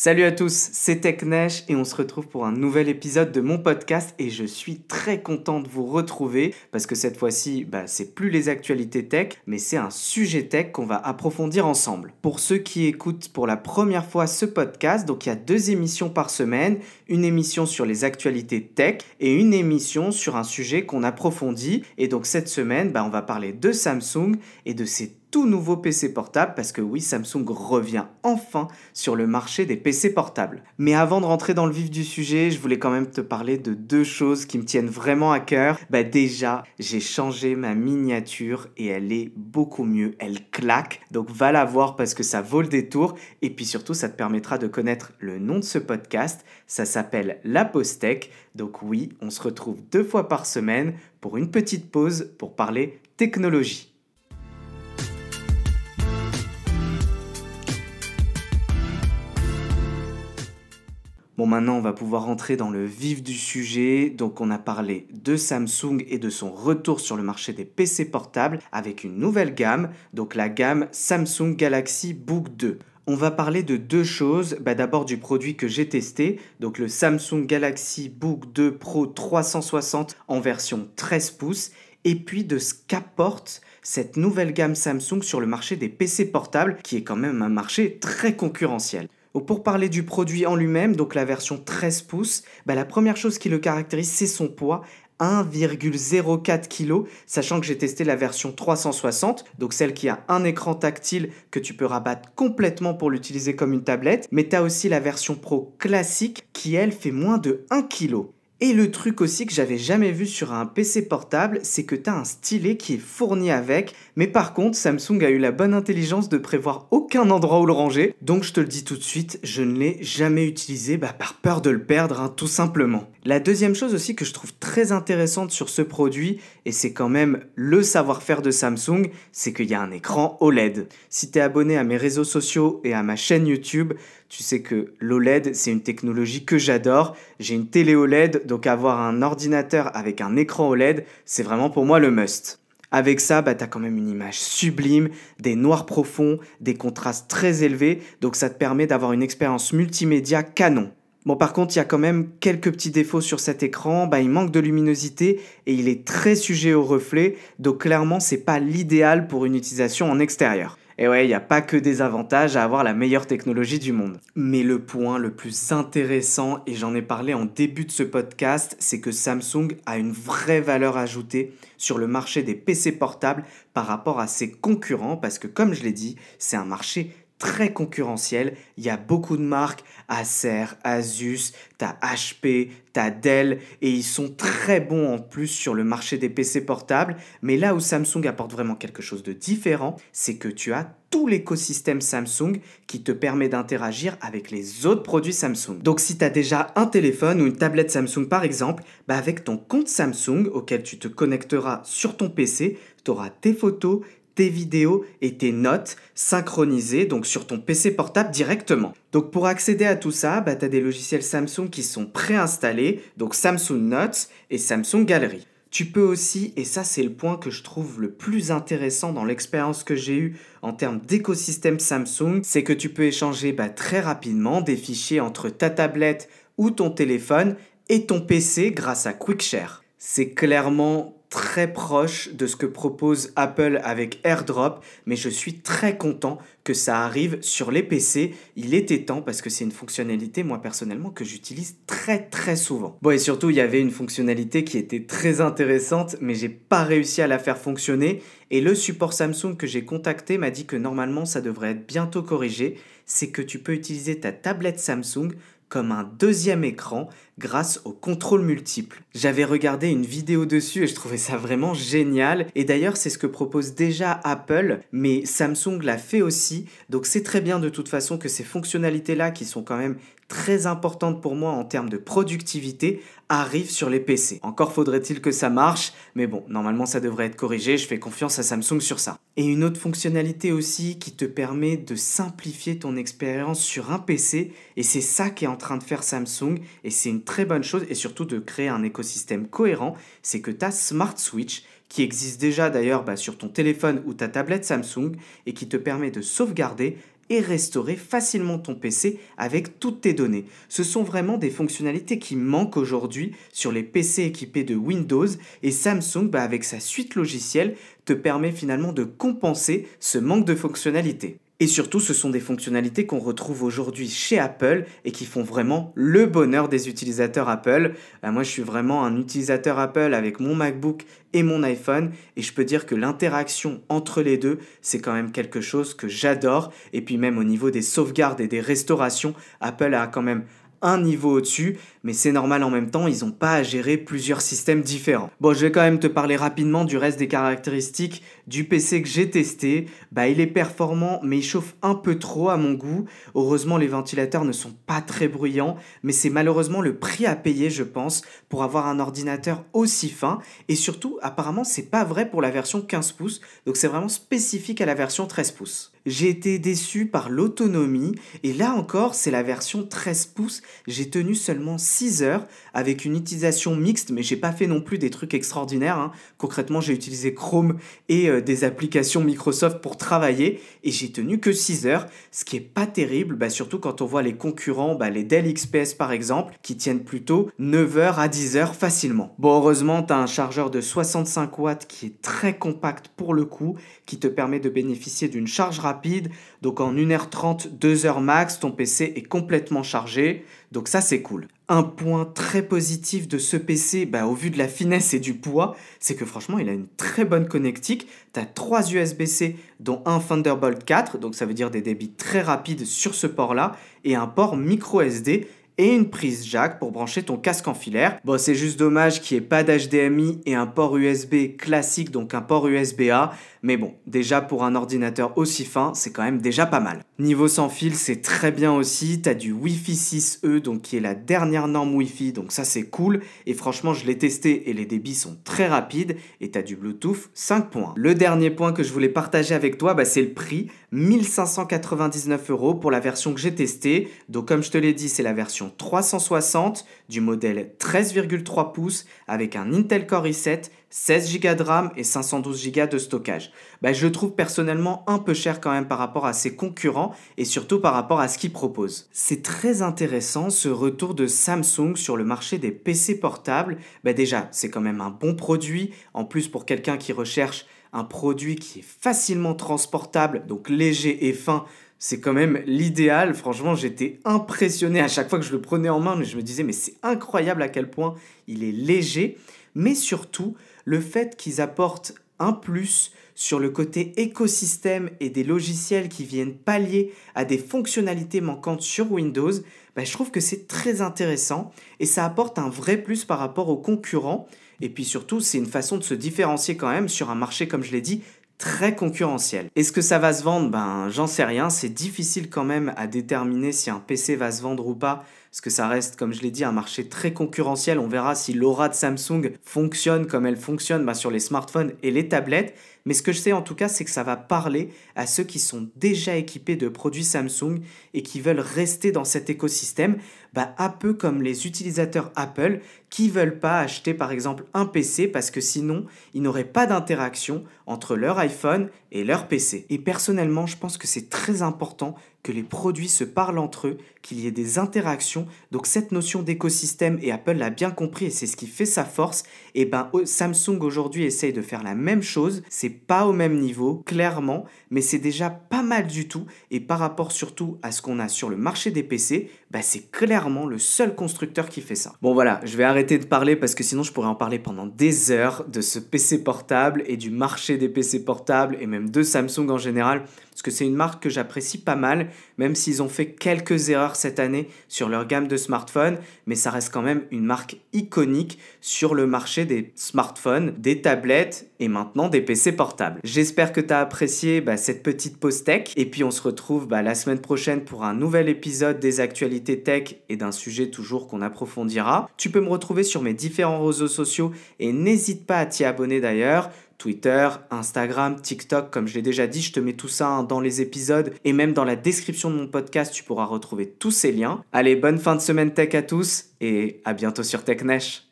Salut à tous, c'est TechNesh et on se retrouve pour un nouvel épisode de mon podcast et je suis très content de vous retrouver parce que cette fois-ci, bah, c'est plus les actualités tech, mais c'est un sujet tech qu'on va approfondir ensemble. Pour ceux qui écoutent pour la première fois ce podcast, donc il y a deux émissions par semaine, une émission sur les actualités tech et une émission sur un sujet qu'on approfondit. Et donc cette semaine, bah, on va parler de Samsung et de ses tout nouveau PC portable parce que oui, Samsung revient enfin sur le marché des PC portables. Mais avant de rentrer dans le vif du sujet, je voulais quand même te parler de deux choses qui me tiennent vraiment à cœur. Bah déjà, j'ai changé ma miniature et elle est beaucoup mieux, elle claque. Donc va la voir parce que ça vaut le détour et puis surtout ça te permettra de connaître le nom de ce podcast. Ça s'appelle La Postec. Donc oui, on se retrouve deux fois par semaine pour une petite pause pour parler technologie. Bon, maintenant, on va pouvoir rentrer dans le vif du sujet. Donc, on a parlé de Samsung et de son retour sur le marché des PC portables avec une nouvelle gamme, donc la gamme Samsung Galaxy Book 2. On va parler de deux choses. Bah, d'abord du produit que j'ai testé, donc le Samsung Galaxy Book 2 Pro 360 en version 13 pouces, et puis de ce qu'apporte cette nouvelle gamme Samsung sur le marché des PC portables, qui est quand même un marché très concurrentiel pour parler du produit en lui-même, donc la version 13 pouces, bah, la première chose qui le caractérise, c'est son poids. 1,04 kg, sachant que j'ai testé la version 360, donc celle qui a un écran tactile que tu peux rabattre complètement pour l'utiliser comme une tablette, mais tu as aussi la version Pro classique qui elle fait moins de 1 kg. Et le truc aussi que j'avais jamais vu sur un PC portable, c'est que tu as un stylet qui est fourni avec, mais par contre Samsung a eu la bonne intelligence de prévoir aucun endroit où le ranger, donc je te le dis tout de suite, je ne l'ai jamais utilisé bah, par peur de le perdre, hein, tout simplement. La deuxième chose aussi que je trouve très intéressante sur ce produit, et c'est quand même le savoir-faire de Samsung, c'est qu'il y a un écran OLED. Si tu es abonné à mes réseaux sociaux et à ma chaîne YouTube, tu sais que l'OLED, c'est une technologie que j'adore. J'ai une télé OLED, donc avoir un ordinateur avec un écran OLED, c'est vraiment pour moi le must. Avec ça, bah, tu as quand même une image sublime, des noirs profonds, des contrastes très élevés, donc ça te permet d'avoir une expérience multimédia canon. Bon, par contre, il y a quand même quelques petits défauts sur cet écran. Bah, il manque de luminosité et il est très sujet au reflet, donc clairement, c'est pas l'idéal pour une utilisation en extérieur. Et ouais, il n'y a pas que des avantages à avoir la meilleure technologie du monde. Mais le point le plus intéressant, et j'en ai parlé en début de ce podcast, c'est que Samsung a une vraie valeur ajoutée sur le marché des PC portables par rapport à ses concurrents, parce que comme je l'ai dit, c'est un marché très concurrentiel. Il y a beaucoup de marques, Acer, Asus, t'as HP, t'as Dell, et ils sont très bons en plus sur le marché des PC portables. Mais là où Samsung apporte vraiment quelque chose de différent, c'est que tu as tout l'écosystème Samsung qui te permet d'interagir avec les autres produits Samsung. Donc si tu as déjà un téléphone ou une tablette Samsung par exemple, bah avec ton compte Samsung auquel tu te connecteras sur ton PC, tu auras tes photos, tes vidéos et tes notes synchronisées donc sur ton PC portable directement. Donc pour accéder à tout ça, bah, tu as des logiciels Samsung qui sont préinstallés, donc Samsung Notes et Samsung Gallery. Tu peux aussi, et ça c'est le point que je trouve le plus intéressant dans l'expérience que j'ai eue en termes d'écosystème Samsung, c'est que tu peux échanger bah, très rapidement des fichiers entre ta tablette ou ton téléphone et ton PC grâce à QuickShare. C'est clairement très proche de ce que propose Apple avec AirDrop, mais je suis très content que ça arrive sur les PC. Il était temps parce que c'est une fonctionnalité, moi personnellement, que j'utilise très très souvent. Bon, et surtout, il y avait une fonctionnalité qui était très intéressante, mais j'ai pas réussi à la faire fonctionner. Et le support Samsung que j'ai contacté m'a dit que normalement ça devrait être bientôt corrigé. C'est que tu peux utiliser ta tablette Samsung comme un deuxième écran grâce au contrôle multiple. J'avais regardé une vidéo dessus et je trouvais ça vraiment génial. Et d'ailleurs, c'est ce que propose déjà Apple, mais Samsung l'a fait aussi. Donc c'est très bien de toute façon que ces fonctionnalités-là, qui sont quand même très importantes pour moi en termes de productivité, arrivent sur les PC. Encore faudrait-il que ça marche, mais bon, normalement ça devrait être corrigé, je fais confiance à Samsung sur ça. Et une autre fonctionnalité aussi qui te permet de simplifier ton expérience sur un PC, et c'est ça qui est en train de faire Samsung, et c'est une très bonne chose et surtout de créer un écosystème cohérent, c'est que ta Smart Switch qui existe déjà d'ailleurs bah, sur ton téléphone ou ta tablette Samsung et qui te permet de sauvegarder et restaurer facilement ton PC avec toutes tes données. Ce sont vraiment des fonctionnalités qui manquent aujourd'hui sur les PC équipés de Windows et Samsung, bah, avec sa suite logicielle, te permet finalement de compenser ce manque de fonctionnalités. Et surtout, ce sont des fonctionnalités qu'on retrouve aujourd'hui chez Apple et qui font vraiment le bonheur des utilisateurs Apple. Bah, moi, je suis vraiment un utilisateur Apple avec mon MacBook et mon iPhone et je peux dire que l'interaction entre les deux, c'est quand même quelque chose que j'adore. Et puis même au niveau des sauvegardes et des restaurations, Apple a quand même un niveau au-dessus, mais c'est normal en même temps, ils n'ont pas à gérer plusieurs systèmes différents. Bon, je vais quand même te parler rapidement du reste des caractéristiques du PC que j'ai testé. Bah, il est performant, mais il chauffe un peu trop à mon goût. Heureusement, les ventilateurs ne sont pas très bruyants, mais c'est malheureusement le prix à payer, je pense, pour avoir un ordinateur aussi fin. Et surtout, apparemment, c'est pas vrai pour la version 15 pouces, donc c'est vraiment spécifique à la version 13 pouces. J'ai été déçu par l'autonomie, et là encore, c'est la version 13 pouces. J'ai tenu seulement 6 heures avec une utilisation mixte, mais j'ai pas fait non plus des trucs extraordinaires. Hein. Concrètement, j'ai utilisé Chrome et euh, des applications Microsoft pour travailler et j'ai tenu que 6 heures, ce qui est pas terrible, bah, surtout quand on voit les concurrents, bah, les Dell XPS par exemple, qui tiennent plutôt 9 heures à 10 heures facilement. Bon, heureusement, tu as un chargeur de 65 watts qui est très compact pour le coup, qui te permet de bénéficier d'une charge rapide. Donc en 1h30, 2h max, ton PC est complètement chargé. Donc ça, c'est cool. Un point très positif de ce PC, bah, au vu de la finesse et du poids, c'est que franchement, il a une très bonne connectique. Tu as trois USB-C, dont un Thunderbolt 4, donc ça veut dire des débits très rapides sur ce port-là, et un port micro SD et une prise jack pour brancher ton casque en filaire. Bon, c'est juste dommage qu'il n'y ait pas d'HDMI et un port USB classique, donc un port USB-A. Mais bon, déjà pour un ordinateur aussi fin, c'est quand même déjà pas mal. Niveau sans fil, c'est très bien aussi. T'as du Wi-Fi 6E, donc qui est la dernière norme Wi-Fi, donc ça c'est cool. Et franchement, je l'ai testé et les débits sont très rapides. Et t'as du Bluetooth 5 points. Le dernier point que je voulais partager avec toi, bah, c'est le prix. 1599 euros pour la version que j'ai testée. Donc comme je te l'ai dit, c'est la version 360 du modèle 13,3 pouces avec un Intel Core i7 16 Go de RAM et 512 Go de stockage. Bah, je le trouve personnellement un peu cher quand même par rapport à ses concurrents et surtout par rapport à ce qu'ils proposent. C'est très intéressant ce retour de Samsung sur le marché des PC portables. Bah, déjà, c'est quand même un bon produit. En plus, pour quelqu'un qui recherche un produit qui est facilement transportable, donc léger et fin, c'est quand même l'idéal. Franchement, j'étais impressionné à chaque fois que je le prenais en main, mais je me disais, mais c'est incroyable à quel point il est léger. Mais surtout, le fait qu'ils apportent un plus sur le côté écosystème et des logiciels qui viennent pallier à des fonctionnalités manquantes sur Windows, bah, je trouve que c'est très intéressant et ça apporte un vrai plus par rapport aux concurrents. Et puis surtout, c'est une façon de se différencier quand même sur un marché, comme je l'ai dit, très concurrentiel. Est-ce que ça va se vendre? Ben, j'en sais rien. C'est difficile quand même à déterminer si un PC va se vendre ou pas parce que ça reste, comme je l'ai dit, un marché très concurrentiel. On verra si l'aura de Samsung fonctionne comme elle fonctionne bah, sur les smartphones et les tablettes. Mais ce que je sais en tout cas, c'est que ça va parler à ceux qui sont déjà équipés de produits Samsung et qui veulent rester dans cet écosystème, bah, un peu comme les utilisateurs Apple qui veulent pas acheter par exemple un PC parce que sinon ils n'auraient pas d'interaction entre leur iPhone et leur PC. Et personnellement, je pense que c'est très important que les produits se parlent entre eux, qu'il y ait des interactions. Donc cette notion d'écosystème, et Apple l'a bien compris et c'est ce qui fait sa force, et ben Samsung aujourd'hui essaye de faire la même chose. C'est pas au même niveau, clairement, mais c'est déjà pas mal du tout. Et par rapport surtout à ce qu'on a sur le marché des PC, bah c'est clairement le seul constructeur qui fait ça. Bon voilà, je vais arrêter de parler parce que sinon je pourrais en parler pendant des heures de ce PC portable et du marché des PC portables et même de Samsung en général parce que c'est une marque que j'apprécie pas mal, même s'ils ont fait quelques erreurs cette année sur leur gamme de smartphones, mais ça reste quand même une marque iconique sur le marché des smartphones, des tablettes et maintenant des PC portables. J'espère que tu as apprécié bah, cette petite pause tech, et puis on se retrouve bah, la semaine prochaine pour un nouvel épisode des actualités tech et d'un sujet toujours qu'on approfondira. Tu peux me retrouver sur mes différents réseaux sociaux et n'hésite pas à t'y abonner d'ailleurs. Twitter, Instagram, TikTok, comme je l'ai déjà dit, je te mets tout ça hein, dans les épisodes et même dans la description de mon podcast, tu pourras retrouver tous ces liens. Allez, bonne fin de semaine tech à tous et à bientôt sur TechNesh.